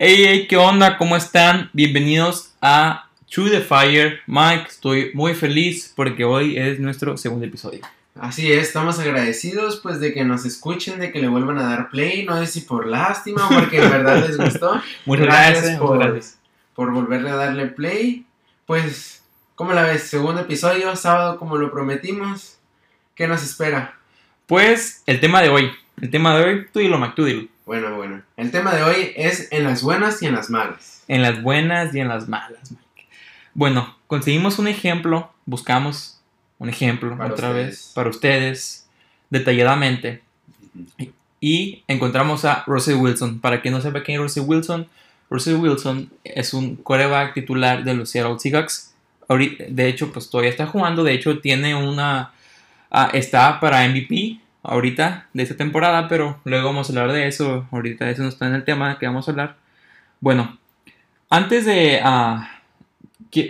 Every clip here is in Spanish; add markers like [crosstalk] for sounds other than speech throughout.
Hey, hey, ¿qué onda? ¿Cómo están? Bienvenidos a True the Fire. Mike, estoy muy feliz porque hoy es nuestro segundo episodio. Así es, estamos agradecidos pues de que nos escuchen, de que le vuelvan a dar play, no sé si por lástima o porque en verdad les gustó. [laughs] Muchas Gracias gracias, por- muchas gracias. por volverle a darle play. Pues, ¿cómo la ves? Segundo episodio, sábado como lo prometimos. ¿Qué nos espera? Pues el tema de hoy. El tema de hoy, tú dilo, Mike, tú dilo. Bueno, bueno. El tema de hoy es en las buenas y en las malas. En las buenas y en las malas, Mike. Bueno, conseguimos un ejemplo, buscamos un ejemplo Para otra ustedes. vez para ustedes, detalladamente. Y encontramos a Russell Wilson. Para quien no sepa quién es Russell Wilson, Russell Wilson es un quarterback titular de los Seattle Seahawks. De hecho, pues todavía está jugando. De hecho, tiene una. ah, está para MVP ahorita de esta temporada, pero luego vamos a hablar de eso. Ahorita eso no está en el tema que vamos a hablar. Bueno, antes de. ah,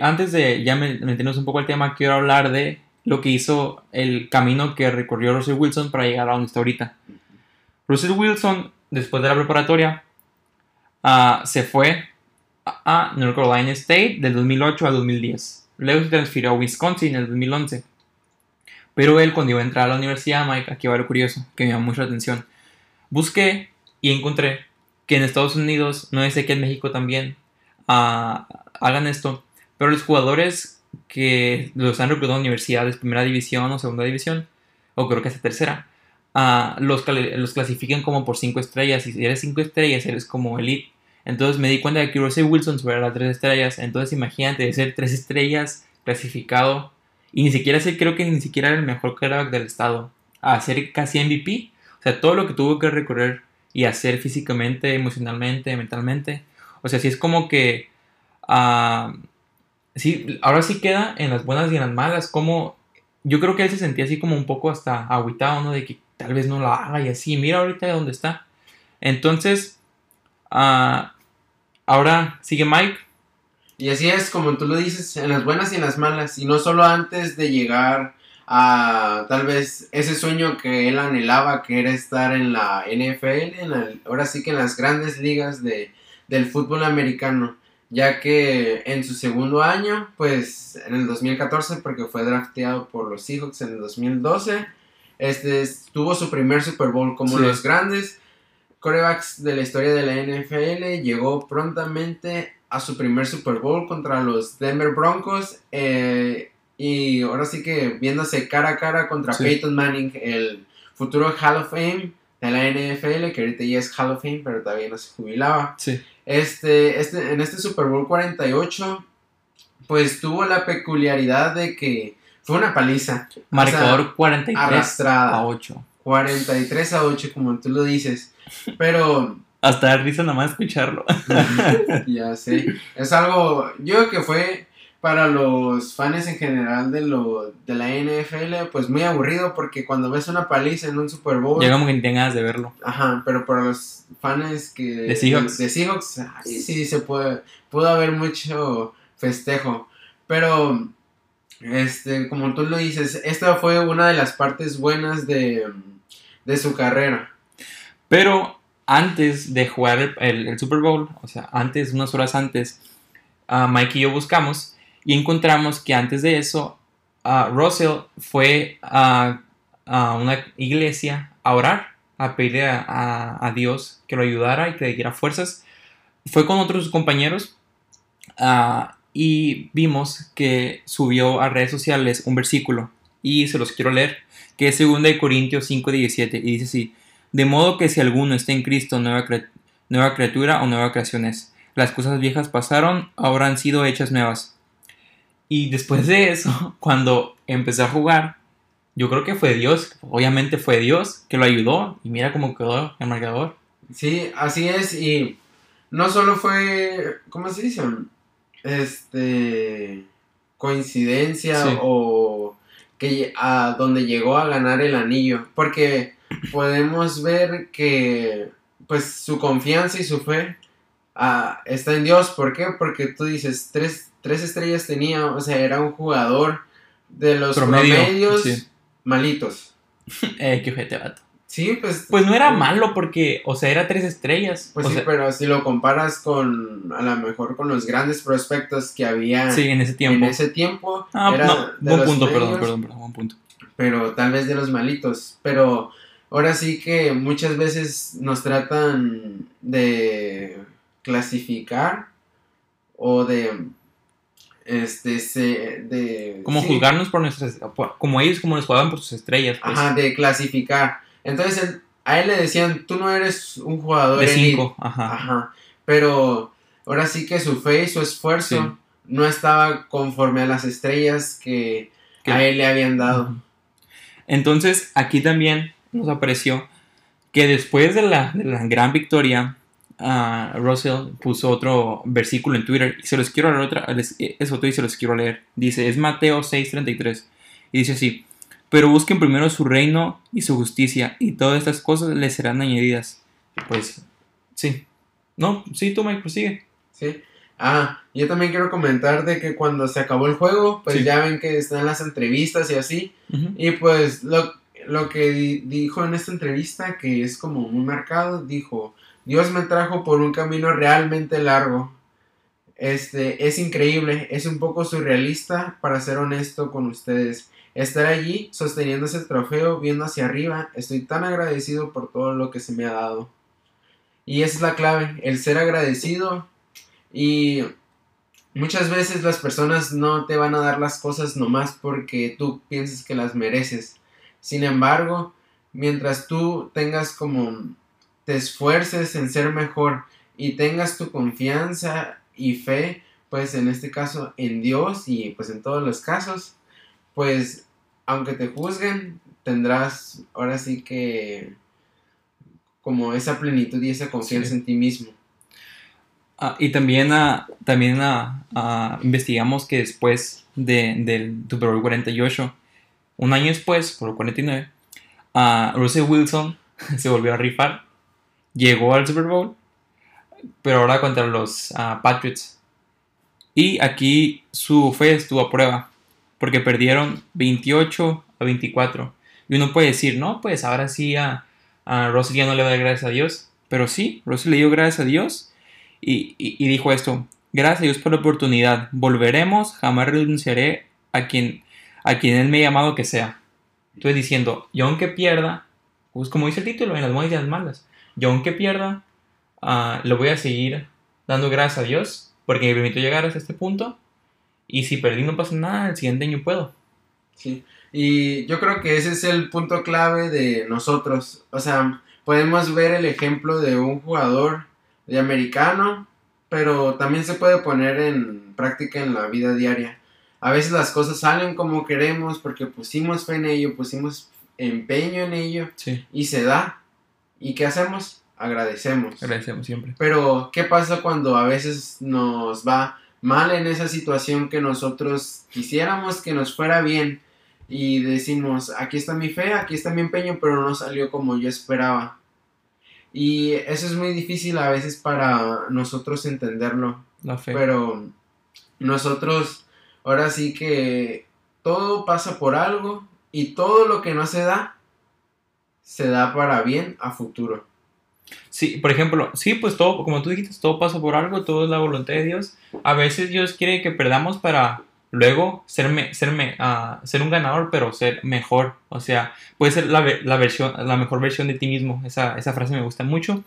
antes de ya me- meternos un poco al tema, quiero hablar de lo que hizo el camino que recorrió Russell Wilson para llegar a donde está ahorita. Russell Wilson, después de la preparatoria, ah, se fue a North Carolina State del 2008 al 2010. Luego se transfirió a Wisconsin en el 2011. Pero él, cuando iba a entrar a la universidad, Mike, aquí va lo curioso, que me llamó mucho la atención. Busqué y encontré que en Estados Unidos, no sé que en México también, ah, hagan esto, pero los jugadores que los han reclutado en universidades, primera división o segunda división, o creo que hasta tercera, ah, los, los clasifican como por 5 estrellas. Y si eres 5 estrellas, eres como elite. Entonces me di cuenta de que Russell Wilson supera las 3 estrellas. Entonces imagínate de ser 3 estrellas clasificado. Y ni siquiera ser, creo que ni siquiera era el mejor quarterback del estado. A ser casi MVP. O sea, todo lo que tuvo que recorrer y hacer físicamente, emocionalmente, mentalmente. O sea, sí es como que. ah, sí, ahora sí queda en las buenas y en las malas. Como yo creo que él se sentía así como un poco hasta agüitado, ¿no? De que tal vez no la haga y así. Mira ahorita de dónde está. Entonces, ah, ahora sigue Mike. Y así es, como tú lo dices, en las buenas y en las malas. Y no solo antes de llegar a tal vez ese sueño que él anhelaba, que era estar en la NFL, en la- ahora sí que en las grandes ligas de, del fútbol americano. Ya que en su segundo año, pues en el 2014, porque fue drafteado por los Seahawks en el 2012, este, tuvo su primer Super Bowl como Sí. los grandes corebacks de la historia de la NFL. Llegó prontamente a su primer Super Bowl contra los Denver Broncos. eh, y ahora sí que viéndose cara a cara contra Sí. Peyton Manning, el futuro Hall of Fame de la NFL, que ahorita ya es Hall of Fame, pero todavía no se jubilaba. Sí. Este, este, en este Super Bowl 48, pues tuvo la peculiaridad de que fue una paliza. O sea, Marcador 43 arrastrada. a 8. 43 a 8, como tú lo dices. Pero Hasta da risa nada más escucharlo. [laughs] ya sé. Es algo, yo creo que fue para los fans en general de lo de la NFL, pues muy aburrido porque cuando ves una paliza en un Super Bowl, Yo como que ni ganas de verlo. ajá, pero para los fans que De Seahawks. de, Seahawks, ahí sí se puede pudo haber mucho festejo, pero este, como tú lo dices, esta fue una de las partes buenas de de su carrera. Pero antes de jugar el, el- Super Bowl, o sea, antes, unas horas antes, ah, Mike y yo buscamos y encontramos que antes de eso, ah, Russell fue a, a una iglesia a orar, a pedirle a, a- a Dios que lo ayudara y que le diera fuerzas. Fue con otros compañeros ah, y vimos que subió a redes sociales un versículo y se los quiero leer, que es 2 de Corintios 5:17 y dice así. De modo que si alguno está en Cristo, nueva, nueva criatura o nueva creación es. Las cosas viejas pasaron, ahora han sido hechas nuevas. Y después de eso, [laughs] cuando empecé a jugar, yo creo que fue Dios, obviamente fue Dios que lo ayudó. Y mira cómo quedó el marcador. Sí, así es, y no solo fue, ¿cómo se dice? Este, coincidencia Sí. o que a donde llegó a ganar el anillo, porque podemos ver que, pues, su confianza y su fe ah, está en Dios, ¿por qué? Porque tú dices, tres, tres estrellas tenía, o sea, era un jugador de los Promedio, promedios sí. malitos. [laughs] Eh, qué ojete, vato. Sí, pues. Pues no era malo porque, o sea, era tres estrellas. Pues o sí, sea, pero si lo comparas con, a lo mejor con los grandes prospectos que había sí, en ese tiempo. en ese tiempo, Ah, era no, buen punto, perdón, perdón, perdón, buen punto. pero tal vez de los malitos. Pero ahora sí que muchas veces nos tratan de clasificar o de este se de Como sí, juzgarnos por nuestras. por- como ellos, como nos jugaban por sus estrellas, pues. ajá, de clasificar. Entonces él- a él le decían, "Tú no eres un jugador de elite". cinco, ajá. Ajá. Pero ahora sí que su fe y su esfuerzo Sí. no estaba conforme a las estrellas que Que- a él le habían dado. Entonces, aquí también nos apareció que después de la, de la gran victoria, ah, Russell puso otro versículo en Twitter y se los quiero leer otra, les- es otro y se los quiero leer. Dice, es Mateo 6:33 y dice así, pero busquen primero su reino y su justicia y todas estas cosas les serán añadidas. Pues, sí. No, sí, tú Mike, prosigue. ¿sí? Ah, yo también quiero comentar de que cuando se acabó el juego, pues Sí. ya ven que están las entrevistas y así. Y pues lo, lo que di- dijo en esta entrevista, que es como muy marcado, dijo, Dios me trajo por un camino realmente largo. Este, es increíble, es un poco surrealista, para ser honesto con ustedes. Estar allí, sosteniendo ese trofeo, viendo hacia arriba, estoy tan agradecido por todo lo que se me ha dado. Y esa es la clave, el ser agradecido. Y muchas veces las personas no te van a dar las cosas nomás porque tú piensas que las mereces. Sin embargo, mientras tú tengas como te esfuerces en ser mejor y tengas tu confianza y fe, pues en este caso en Dios y pues en todos los casos, pues aunque te juzguen, tendrás ahora sí que como esa plenitud y esa confianza Sí. en ti mismo. Ah, y también, ah, también ah, ah, investigamos que después de, del Super Bowl 48, un año después, por el 49, ah, Russell Wilson [laughs] se volvió a rifar, llegó al Super Bowl, pero ahora contra los ah, Patriots. Y aquí su fe estuvo a prueba, porque perdieron 28 a 24. Y uno puede decir, no, pues ahora sí a, a Russell ya no le da gracias a Dios. Pero sí, Russell le dio gracias a Dios y- y dijo esto, gracias a Dios por la oportunidad, volveremos, jamás renunciaré a quien, a quien Él me ha llamado que sea. Entonces diciendo, yo aunque pierda, pues como dice el título, en las buenas y las malas, yo aunque pierda, ah, le voy a seguir dando gracias a Dios porque me permitió llegar hasta este punto y si perdí no pasa nada, el siguiente año puedo. Sí, y yo creo que ese es el punto clave de nosotros. O sea, podemos ver el ejemplo de un jugador de americano, pero también se puede poner en práctica en la vida diaria. A veces las cosas salen como queremos porque pusimos fe en ello, pusimos empeño en ello Sí, y se da. ¿Y qué hacemos? Agradecemos. agradecemos siempre. Pero, ¿qué pasa cuando a veces nos va mal en esa situación que nosotros quisiéramos que nos fuera bien? Y decimos, aquí está mi fe, aquí está mi empeño, pero no salió como yo esperaba. Y eso es muy difícil a veces para nosotros entenderlo. La fe. Pero nosotros, ahora sí que todo pasa por algo y todo lo que no se da, se da para bien a futuro. Sí, por ejemplo, sí, pues todo, como tú dijiste, todo pasa por algo, todo es la voluntad de Dios. A veces Dios quiere que perdamos para luego ser, me- ser, ah, ser un ganador, pero ser mejor. O sea, puede ser la, la versión, la mejor versión de ti mismo. Esa, esa frase me gusta mucho.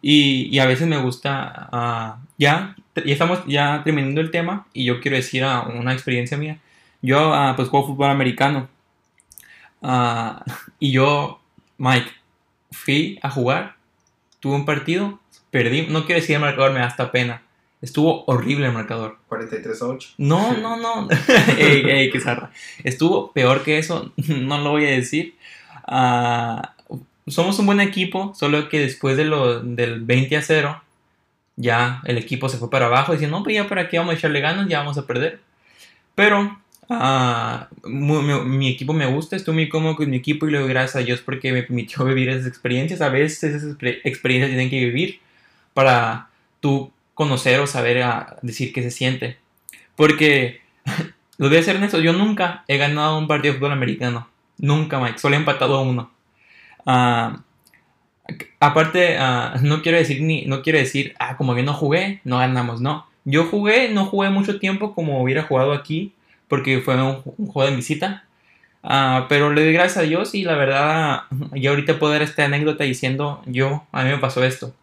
Y, y a veces me gusta, ah, ya, ya estamos ya terminando el tema y yo quiero decir una experiencia mía. Yo, ah, pues, juego fútbol americano. Ah, [laughs] y yo, Mike, fui a jugar tuve un partido, perdí, no quiero decir el marcador, me da hasta pena. Estuvo horrible el marcador. 43 a 8. [laughs] No, no, no. [laughs] ey, ey, qué zarra. Estuvo peor que eso, no lo voy a decir. Ah, somos un buen equipo, solo que después de lo, del 20 a 0, ya el equipo se fue para abajo, diciendo, no, pues ya para qué vamos a echarle ganas, ya vamos a perder. Pero ah, mu- mi, mi equipo me gusta, estoy muy cómodo con mi equipo y le doy gracias a Dios porque me permitió [laughs] vivir esas experiencias. A veces esas exper- experiencias tienen que vivir para tú conocer o saber a decir qué se siente. Porque, [laughs] lo voy a ser honesto, yo nunca he ganado un partido de fútbol americano. Nunca, Mike. Solo he empatado a uno. Ah, aparte, ah, [laughs] no quiero decir ni, no quiero decir, ah, como que no jugué, no ganamos, no. Yo jugué, no jugué mucho tiempo como hubiera jugado aquí, porque fue un, juego de visita. Ah, pero le doy gracias a Dios y la verdad, ya ahorita puedo dar esta anécdota diciendo, yo, a mí me pasó esto.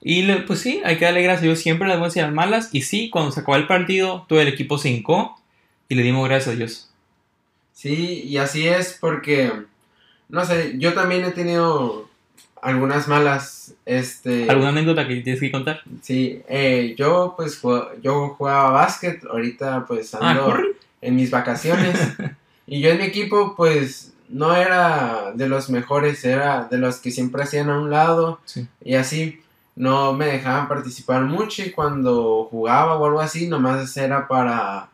Y pues sí, hay que darle gracias a Dios siempre las buenas y las malas. Y sí, cuando se acabó el partido, todo el equipo se y le dimos gracias a Dios. Sí, y así es porque, no sé, yo también he tenido algunas malas, este... ¿Alguna anécdota que tienes que contar? Sí, eh, yo pues yo jugaba básquet, ahorita pues Ah, ando en mis vacaciones [laughs] y yo en mi equipo pues no era de los mejores, era de los que siempre hacían a un lado Sí. y así no me dejaban participar mucho y cuando jugaba o algo así nomás era para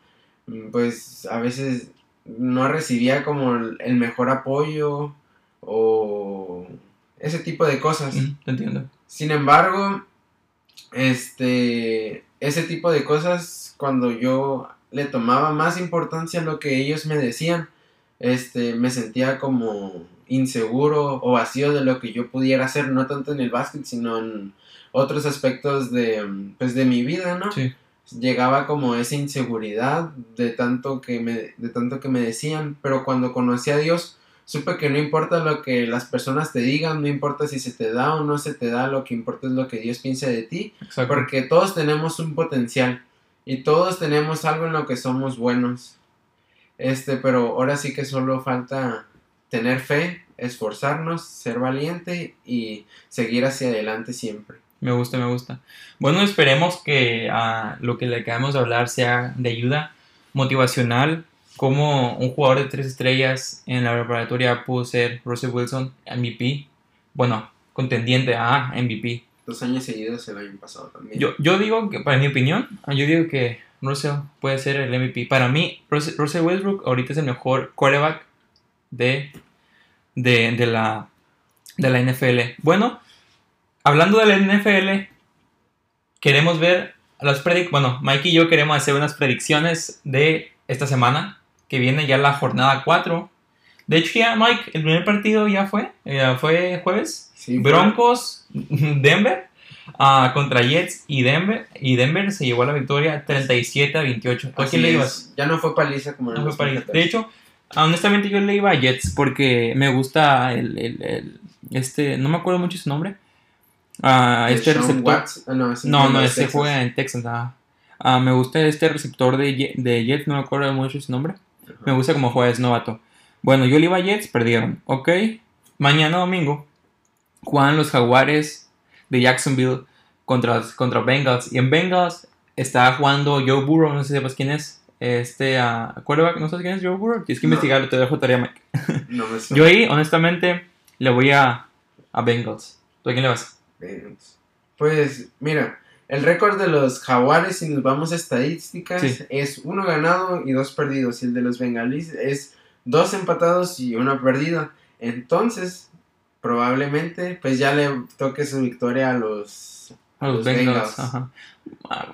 mm, pues a veces no recibía como el mejor apoyo o ese tipo de cosas. Mm, te entiendo. Sin embargo, este, ese tipo de cosas, cuando yo le tomaba más importancia a lo que ellos me decían, este, me sentía como inseguro o vacío de lo que yo pudiera hacer, no tanto en el básquet, sino en otros aspectos de, pues, de mi vida, ¿no? Sí. Llegaba como esa inseguridad de tanto que me, de tanto que me decían, pero cuando conocí a Dios, supe que no importa lo que las personas te digan, no importa si se te da o no se te da, lo que importa es lo que Dios piensa de ti, Exacto. porque todos tenemos un potencial y todos tenemos algo en lo que somos buenos. Este, pero ahora sí que solo falta tener fe, esforzarnos, ser valiente y seguir hacia adelante siempre. Me gusta, me gusta. Bueno, esperemos que ah, lo que le acabamos de hablar sea de ayuda motivacional. Como un jugador de tres estrellas en la preparatoria pudo ser Russell Wilson, MVP. Bueno, contendiente a MVP. Dos años seguidos el año pasado también. Yo, yo digo que, para mi opinión, yo digo que Russell puede ser el MVP. Para mí, Russell, Russell Westbrook ahorita es el mejor quarterback de, de, de la, de la NFL. Bueno, hablando de la NFL, queremos ver las predicciones. Bueno, Mike y yo queremos hacer unas predicciones de esta semana, que viene ya la jornada 4. De hecho, ya, Mike, el primer partido ya fue, ya fue jueves. Sí, fue- Broncos, [laughs] Denver, ah, contra Jets y Denver. Y Denver se llevó la victoria 37 a 28. ¿Tú a quién le ibas? Ya no fue paliza como No fue 2014. De hecho, honestamente yo le iba a Jets porque me gusta el, el- el- este, no me acuerdo mucho su nombre. Ah, El este Sean receptor. Watts- ah, no, ese No, es no, ese juega en Texas. ah. Ah, me gusta este receptor de, de Jets, no me acuerdo mucho su nombre. Me gusta como juega, es novato. Bueno, yo le iba a Jets, perdieron. Ok. Mañana domingo juegan los Jaguares de Jacksonville contra, contra Bengals. Y en Bengals está jugando Joe Burrow, no sé si sepas quién es. Este, uh, quarterback, ¿no sabes quién es Joe Burrow? Tienes que No. investigarlo, te dejo tarea, Mike. No me. [laughs] Yo ahí, honestamente, le voy a, a Bengals. ¿Tú a quién le vas? Pues mira, el récord de los jaguares, si nos vamos a estadísticas, Sí. es uno ganado y dos perdidos. Y el de los bengalíes es dos empatados y uno perdido. Entonces, probablemente, pues ya le toque su victoria a los... A los, Los Bengals. Bengals. Ajá.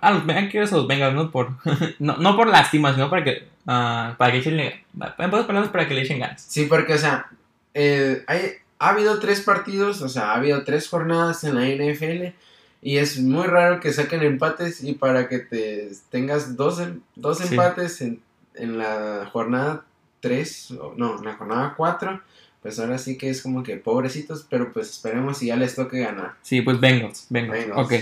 A, los Bengals, a los Bengals, no por, [laughs] no, no por lástima, sino para que, ah, para que echen, para que le echen ganas. Sí, porque, o sea, eh, hay, ha habido tres partidos, o sea, ha habido tres jornadas en la NFL. Y es muy raro que saquen empates y para que te tengas dos, em- dos Sí. empates en, en la jornada 3, no, en la jornada 4, pues ahora sí que es como que pobrecitos, pero pues esperemos si ya les toque ganar. Sí, pues Bengals, Bengals. Bengals. Ok.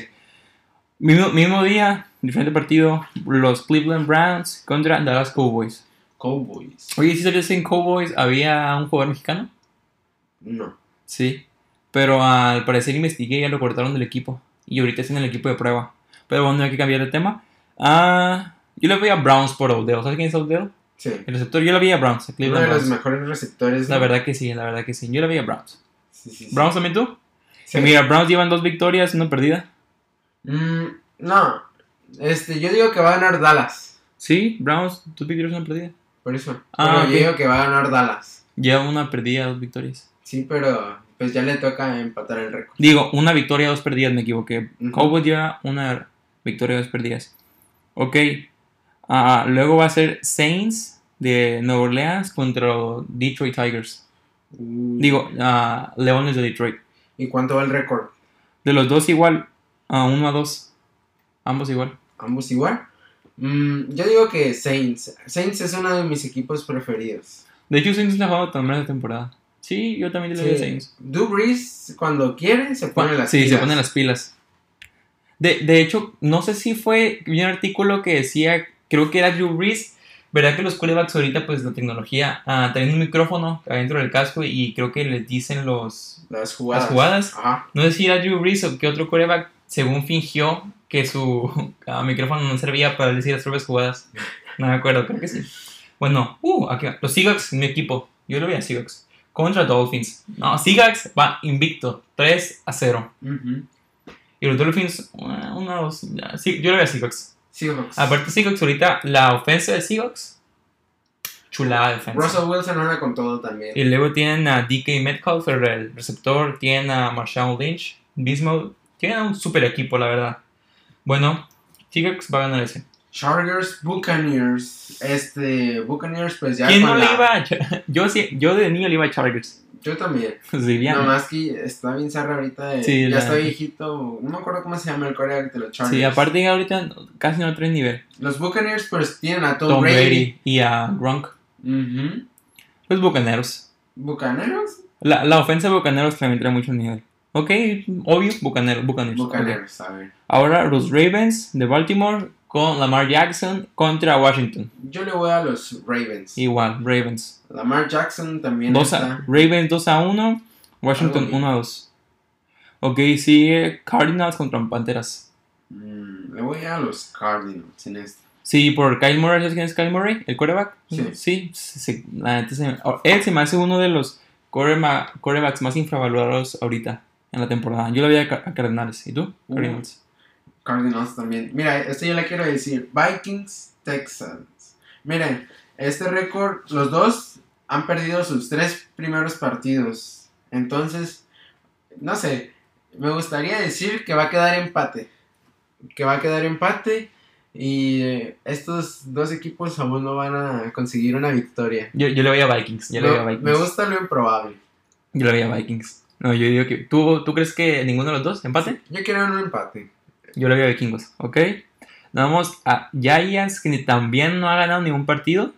Mismo, mismo día, diferente partido, los Cleveland Browns contra Dallas Cowboys. Cowboys. Oye, si sabías en Cowboys había un jugador mexicano? No. Sí. Pero al parecer investigué y ya lo cortaron del equipo. Y ahorita está en el equipo de prueba. Pero bueno, hay que cambiar de tema. Ah, yo le voy a Browns por Odell. ¿Sabes quién es Odell? Sí. El receptor, yo le voy a Browns. a Uno de los mejores receptores. La verdad que sí, la verdad que sí. Yo le voy a Browns. Sí, sí, sí. ¿Browns también tú? Sí. Que mira, Browns llevan dos victorias, una perdida. Mm, no. Este, yo digo que va a ganar Dallas. Sí, Browns, dos victorias, una perdida. Por eso. Ah, yo digo que va a ganar Dallas. Lleva una perdida, dos victorias. Sí, pero pues ya le toca empatar el récord. Digo, una victoria, dos perdidas, me equivoqué. Ujú. Cowboys lleva una victoria, dos perdidas. Ok. Ah, luego va a ser Saints de Nueva Orleans contra Detroit Tigers. Uy. Digo, a Leones de Detroit. ¿Y cuánto va el récord? De los dos igual, a 1 a 2. Ambos igual. ¿Ambos igual? Mm, yo digo que Saints. Saints es uno de mis equipos preferidos. De hecho, Saints no ha jugado mal esta temporada. Sí, yo también le doy Sí. Saints. Drew Brees, cuando quiere, se pone las sí, pilas. se ponen las pilas. De, de hecho, no sé si fue un artículo que decía, creo que era Drew Brees, ¿verdad que los quarterbacks ahorita, pues la tecnología, ah, tienen un micrófono adentro del casco y creo que les dicen los, Las jugadas. las jugadas? Ajá. No sé si era Drew Brees o que otro quarterback, según fingió que su [laughs] ah, micrófono no servía para decir las propias jugadas. No me acuerdo, creo que sí. Bueno, uh, aquí va. Los Seahawks, mi equipo. Yo lo vi a Seahawks. Contra Dolphins. No, Seahawks va invicto. 3 a 0. Ujú. Y los Dolphins, 1 a 2. ya. Sí, yo lo vi a Seahawks. Seahawks. Aparte, Seahawks ahorita, la ofensa de Seahawks. Chulada defensa. Russell Wilson anda con todo también. Y luego tienen a DK Metcalf, el receptor. Tienen a Marshawn Lynch, Bismo. Tienen un super equipo, la verdad. Bueno, Seahawks va a ganar ese. Chargers, Buccaneers. Este, Buccaneers, pues ya. ¿Quién no le la- iba a [laughs] yo, sí, yo de niño le iba a Chargers. Yo también. [laughs] Diría. ¿no? Nomás que está bien zarra ahorita. eh, Sí, ya la- está viejito. No me acuerdo cómo se llama el coreback de los Chargers. Sí, aparte ahorita casi no trae nivel. Los Buccaneers, pues tienen a Tom, Tom Brady. Brady y a Gronk. Ujú. Los Bucaneros. Bucaneros. La, la ofensa de Bucaneros también trae mucho nivel. Ok, obvio, Bucaneros. Bucaneros. Bucaneros, a ver. Ahora los Ravens de Baltimore con Lamar Jackson contra Washington. Yo le voy a los Ravens. Igual, Ravens. Lamar Jackson también 2 a, está. Ravens 2 a 1, Washington Algo bien. 1 a 2. Ok, sigue Cardinals contra Panteras. Mm, le voy a los Cardinals en este. Sí, por Kyle Murray, ¿sabes quién es Kyle Murray? ¿El quarterback? Sí. Sí, sí, la neta se me- oh, él se me hace uno de los quarterbacks más infravalorados ahorita en la temporada. Yo lo Ca- a Cardinals. ¿Y tú? Uh. Cardinals. Cardinals también. Mira, esto yo le quiero decir. Vikings, Texans. Miren, este récord, los dos han perdido sus tres primeros partidos. Entonces, no sé, me gustaría decir que va a quedar empate. Que va a quedar empate. Y eh, estos dos equipos aún no van a conseguir una victoria. Yo, yo le voy a Vikings. Yo le voy a Vikings. me gusta lo improbable. Yo le voy a Vikings. No, yo digo que. ¿Tú, ¿Tú crees que ninguno de los dos? ¿Empate? Yo quiero un empate. Yo le voy a Vikingos, ¿ok? Nos vamos a Giants, que también no ha ganado ningún partido.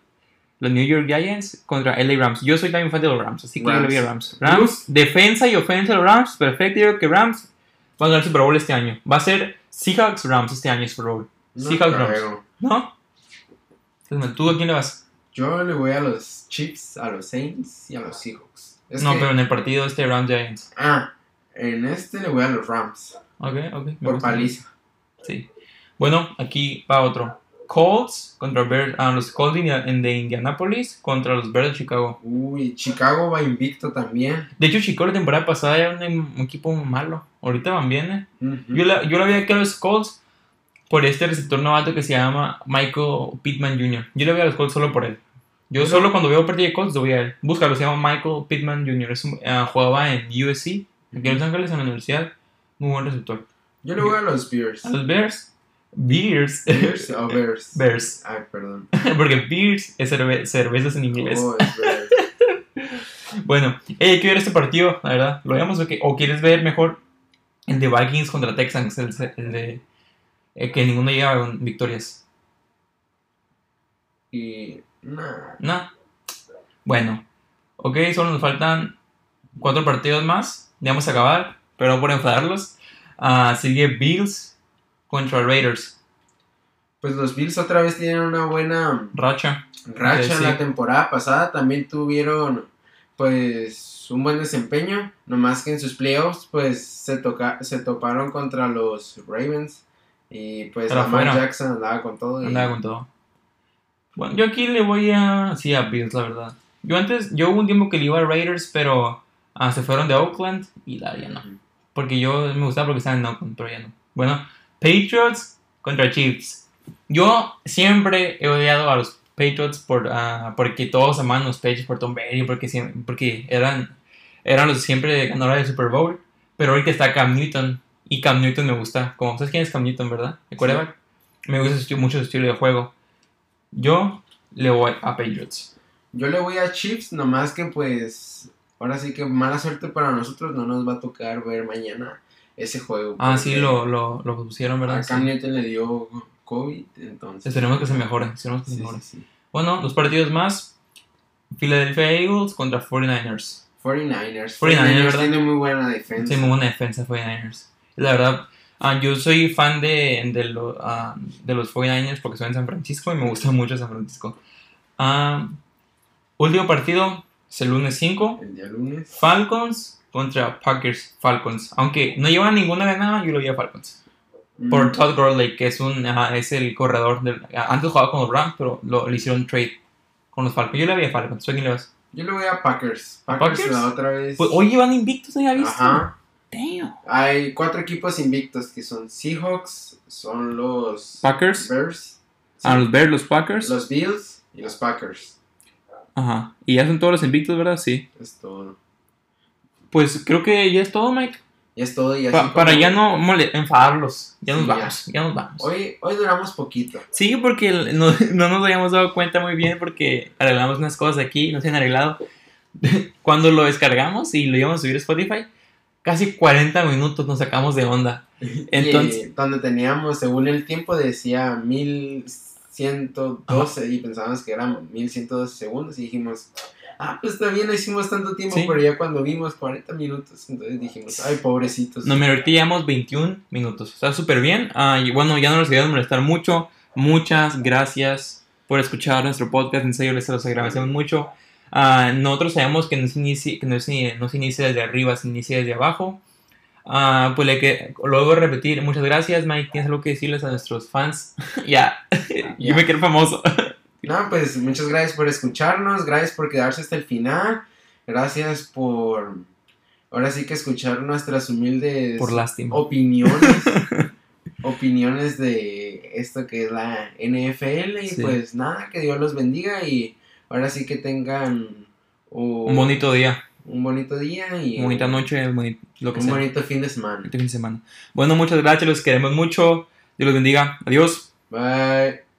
Los New York Giants contra LA Rams. Yo soy también fan de los Rams, así que yo le voy a Rams. Rams, defensa y ofensa de los Rams, perfecto. Yo creo que Rams va a ganar Super Bowl este año. Va a ser Seahawks Rams este año Super Bowl. No Seahawks Rams. ¿No? ¿Tú a quién le vas? Yo le voy a los Chiefs, a los Saints y a los Seahawks. Es no, que- pero en el partido este Rams Giants. Ah, en este le voy a los Rams. Ok, ok. me Por gusta. paliza. Sí. Bueno, aquí va otro. Colts contra Bears, ah, los Colts de, Indi- de Indianapolis contra los Bears de Chicago. Uy, Chicago va invicto también. De hecho, Chicago la temporada pasada era un, un equipo malo. Ahorita van bien, ¿eh? Ujú. Yo la, yo la vi aquí a los Colts por este receptor novato que se llama Michael Pittman Jr. Yo le voy a los Colts solo por él. Yo Pero- solo cuando veo partido de Colts lo voy a él. Búscalo, se llama Michael Pittman Jr. Es un- ah, jugaba en USC, aquí en Los Ángeles, en la universidad. Muy buen receptor. Yo le voy a los Bears. A los Bears. Bears. Bears o Bears. [laughs] Bears. Ay, perdón. [laughs] Porque beers es cerve- cervezas en inglés. Oh, es Bears. [laughs] Bueno, hay que ver este partido, la verdad. ¿Lo veamos o? ¿O quieres ver mejor el de Vikings contra Texans? El, el de eh, que ninguno llega con victorias. y. Nah. No. Bueno, ok, solo nos faltan cuatro partidos más. Ya vamos a acabar, pero por enfadarlos. Ah, sigue Bills contra Raiders. Pues los Bills otra vez tienen una buena Racha. racha Sí, la temporada pasada. También tuvieron, pues, un buen desempeño. Nomás que en sus playoffs, pues, se, toca, se toparon contra los Ravens. Y pues, Lamar. Jackson andaba con todo. y- Andaba con todo. Bueno, yo aquí le voy a. Sí, a Bills, la verdad. Yo antes, yo hubo un tiempo que le iba a Raiders, pero ah, se fueron de Oakland y la ya no. Porque yo me gustaba porque estaban en Oakland, pero ya no. Bueno, Patriots contra Chiefs. Yo siempre he odiado a los Patriots por, ah, porque todos aman los Patriots por Tom Brady, porque, siempre, porque eran, eran los siempre ganadores del Super Bowl. Pero ahorita está Cam Newton y Cam Newton me gusta. Como, ¿Sabes quién es Cam Newton, verdad? ¿El quarterback? Me gusta mucho su estilo de juego. Yo le voy a Patriots. Yo le voy a Chiefs, nomás que pues ahora sí que mala suerte para nosotros, no nos va a tocar ver mañana ese juego. Ah, sí, lo, lo, lo pusieron, ¿verdad? A. Cam Newton le dio COVID, entonces. Esperemos que se mejore. Esperemos que se Sí, mejore. sí, sí. Bueno, dos partidos más. Philadelphia Eagles contra 49ers. 49ers. 49ers, ¿verdad? tiene muy buena defensa. Sí, muy buena defensa 49ers. La verdad, ah, yo soy fan de, de, lo- ah, de los 49ers porque soy en San Francisco y me gusta mucho San Francisco. Ah, último partido, es el lunes 5. El día lunes. Falcons contra Packers Falcons. Aunque no llevan ninguna ganada, yo lo vi a Falcons. Por Mm, Todd Gurley, que es un es el corredor. Del, antes jugaba con los Rams, pero lo, le hicieron trade con los Falcons. Yo le vi a Falcons. ¿Tú quién le vas? Yo le voy a Packers. ¿A Packers, Packers? la otra vez. Pues, oye, van invictos, ¿ya viste? Ajá. Damn. Hay cuatro equipos invictos que son Seahawks, son los Packers. Bears, A los Bears, los Packers. los Bills y los Packers. Ajá. Y ya son todos los invictos, ¿verdad? Sí. Es todo. Pues creo que ya es todo, Mike. Y es todo. Y así Pa- para ya no mole- enfadarlos. Ya nos Sí, ya. vamos. Ya. nos vamos. Hoy, hoy duramos poquito. Sí, porque no, [laughs] no nos habíamos dado cuenta muy bien porque arreglamos unas cosas aquí, no se han arreglado. [laughs] Cuando lo descargamos y lo íbamos a subir a Spotify, casi 40 minutos nos sacamos de onda. [laughs] Entonces- Y donde teníamos, según el tiempo, decía 1112 y pensábamos que eran 1112 segundos y dijimos, ah, pues también no hicimos tanto tiempo, Sí. pero ya cuando vimos 40 minutos, entonces dijimos, ay, pobrecitos. No, mira, ahorita llevamos 21 minutos. Está súper bien. Ah, y bueno, ya no nos queremos molestar mucho. Muchas gracias por escuchar nuestro podcast. En serio, les los agradecemos mucho. Ah, nosotros sabemos que no se, inicie, que no, se, no se inicia desde arriba, se inicia desde abajo. Ah, pues le que, luego repetir, muchas gracias, Mike. ¿Tienes algo que decirles a nuestros fans? [laughs] ya, [laughs] yo Ya. me quiero famoso. No, pues muchas gracias por escucharnos, gracias por quedarse hasta el final, gracias por, ahora sí que escuchar nuestras humildes por lástima. opiniones, [laughs] opiniones de esto que es la NFL y Sí. pues nada, que Dios los bendiga y ahora sí que tengan Un bonito día, un bonito día y bonita noche, lo que un sea. bonito fin de semana. Bonito fin de semana. Bueno, muchas gracias, los queremos mucho. Dios los bendiga. Adiós. Bye.